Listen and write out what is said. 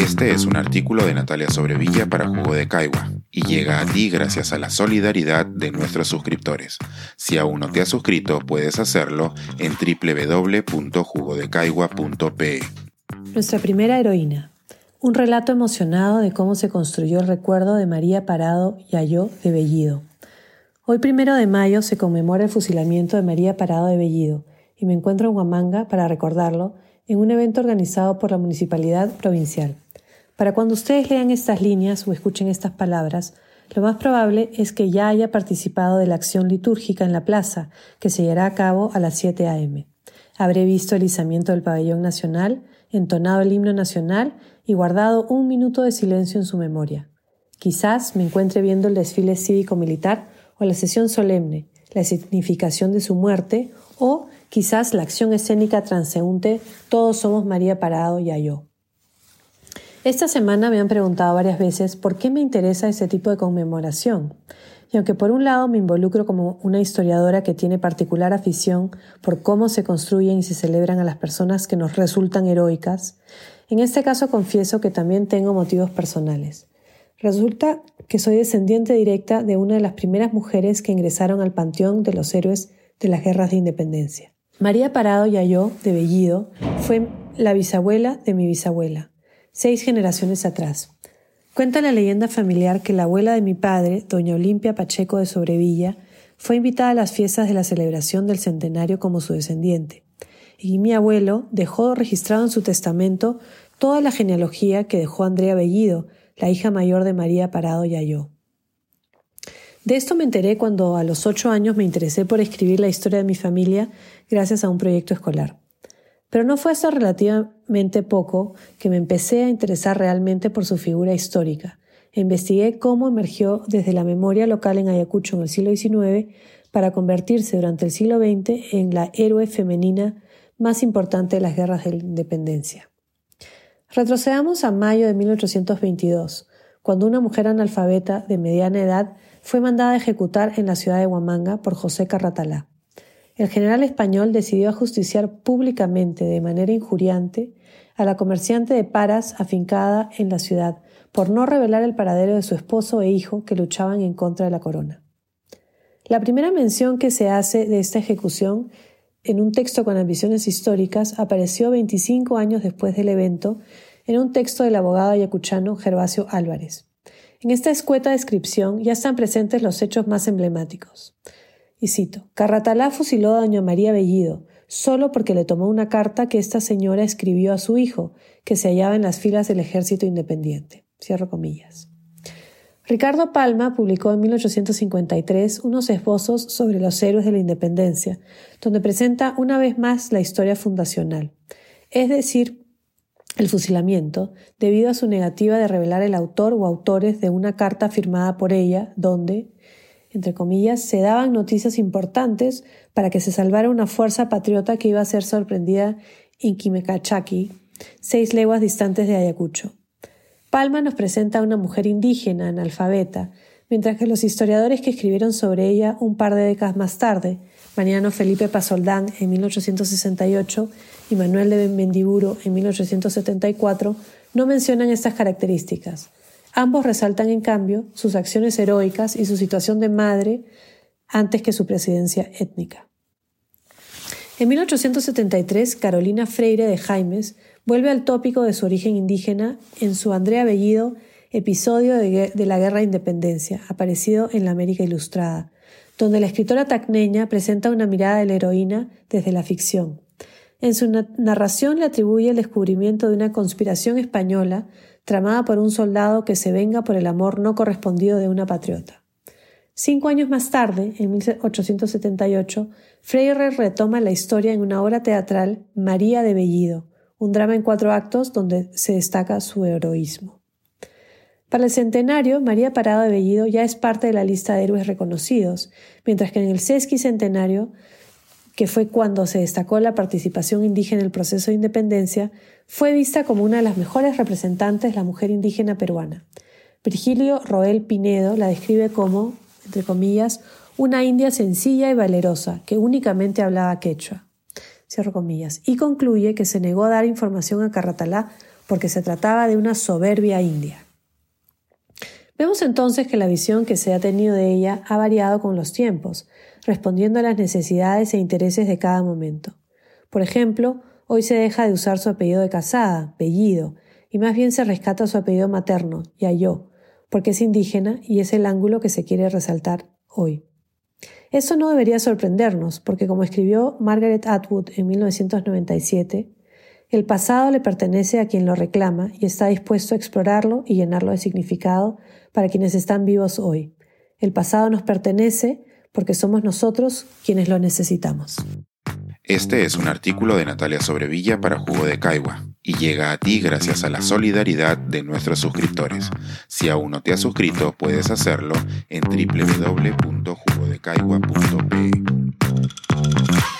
Este es un artículo de Natalia Sobrevilla para Jugo de Caigua y llega a ti gracias a la solidaridad de nuestros suscriptores. Si aún no te has suscrito, puedes hacerlo en www.jugodecaigua.pe. Nuestra primera heroína. Un relato emocionado de cómo se construyó el recuerdo de María Parado y Ayó de Bellido. Hoy primero de mayo se conmemora el fusilamiento de María Parado de Bellido y me encuentro en Huamanga para recordarlo en un evento organizado por la Municipalidad Provincial. Para cuando ustedes lean estas líneas o escuchen estas palabras, lo más probable es que ya haya participado de la acción litúrgica en la plaza, que se llevará a cabo a las 7 a.m. Habré visto el izamiento del pabellón nacional, entonado el himno nacional y guardado un minuto de silencio en su memoria. Quizás me encuentre viendo el desfile cívico-militar o la sesión solemne, la significación de su muerte o quizás la acción escénica transeúnte Todos somos María Parado y Ayó. Esta semana me han preguntado varias veces por qué me interesa ese tipo de conmemoración. Y aunque por un lado me involucro como una historiadora que tiene particular afición por cómo se construyen y se celebran a las personas que nos resultan heroicas, en este caso confieso que también tengo motivos personales. Resulta que soy descendiente directa de una de las primeras mujeres que ingresaron al panteón de los héroes de las guerras de independencia. María Parado Yayó, de Bellido, fue la bisabuela de mi bisabuela seis generaciones atrás. Cuenta la leyenda familiar que la abuela de mi padre, doña Olimpia Pacheco de Sobrevilla, fue invitada a las fiestas de la celebración del centenario como su descendiente, y mi abuelo dejó registrado en su testamento toda la genealogía que dejó Andrea Bellido, la hija mayor de María Parado Yayó. De esto me enteré cuando a los ocho años me interesé por escribir la historia de mi familia gracias a un proyecto escolar. Pero no fue hasta relativamente poco que me empecé a interesar realmente por su figura histórica investigué cómo emergió desde la memoria local en Ayacucho en el siglo XIX para convertirse durante el siglo XX en la héroe femenina más importante de las guerras de la independencia. Retrocedamos a mayo de 1822, cuando una mujer analfabeta de mediana edad fue mandada a ejecutar en la ciudad de Huamanga por José Carratalá el general español decidió ajusticiar públicamente de manera injuriante a la comerciante de paras afincada en la ciudad por no revelar el paradero de su esposo e hijo que luchaban en contra de la corona. La primera mención que se hace de esta ejecución en un texto con ambiciones históricas apareció 25 años después del evento en un texto del abogado ayacuchano Gervasio Álvarez. En esta escueta descripción ya están presentes los hechos más emblemáticos. Y cito, Carratalá fusiló a doña María Bellido, solo porque le tomó una carta que esta señora escribió a su hijo, que se hallaba en las filas del ejército independiente. Cierro comillas. Ricardo Palma publicó en 1853 unos esbozos sobre los héroes de la independencia, donde presenta una vez más la historia fundacional, es decir, el fusilamiento, debido a su negativa de revelar el autor o autores de una carta firmada por ella, donde, entre comillas, se daban noticias importantes para que se salvara una fuerza patriota que iba a ser sorprendida en Quimecachaqui, seis leguas distantes de Ayacucho. Palma nos presenta a una mujer indígena, analfabeta, mientras que los historiadores que escribieron sobre ella un par de décadas más tarde, Mariano Felipe Pasoldán en 1868 y Manuel de Mendiburo en 1874, no mencionan estas características. Ambos resaltan, en cambio, sus acciones heroicas y su situación de madre antes que su presidencia étnica. En 1873, Carolina Freire de Jaimes vuelve al tópico de su origen indígena en su Andrea Bellido Episodio de, la Guerra de Independencia, aparecido en la América Ilustrada, donde la escritora tacneña presenta una mirada de la heroína desde la ficción. En su narración le atribuye el descubrimiento de una conspiración española tramada por un soldado que se venga por el amor no correspondido de una patriota. Cinco años más tarde, en 1878, Freire retoma la historia en una obra teatral, María de Bellido, un drama en cuatro actos donde se destaca su heroísmo. Para el centenario, María Parado de Bellido ya es parte de la lista de héroes reconocidos, mientras que en el sesquicentenario que fue cuando se destacó la participación indígena en el proceso de independencia, fue vista como una de las mejores representantes de la mujer indígena peruana. Virgilio Roel Pinedo la describe como, entre comillas, una india sencilla y valerosa que únicamente hablaba quechua. Y concluye que se negó a dar información a Carratalá porque se trataba de una soberbia india. Vemos entonces que la visión que se ha tenido de ella ha variado con los tiempos, respondiendo a las necesidades e intereses de cada momento. Por ejemplo, hoy se deja de usar su apellido de casada, Bellido, y más bien se rescata su apellido materno, Yayo, porque es indígena y es el ángulo que se quiere resaltar hoy. Eso no debería sorprendernos, porque como escribió Margaret Atwood en 1997, el pasado le pertenece a quien lo reclama y está dispuesto a explorarlo y llenarlo de significado para quienes están vivos hoy. El pasado nos pertenece porque somos nosotros quienes lo necesitamos. Este es un artículo de Natalia Sobrevilla para Jugo de Caigua y llega a ti gracias a la solidaridad de nuestros suscriptores. Si aún no te has suscrito, puedes hacerlo en www.jugodecaigua.pe.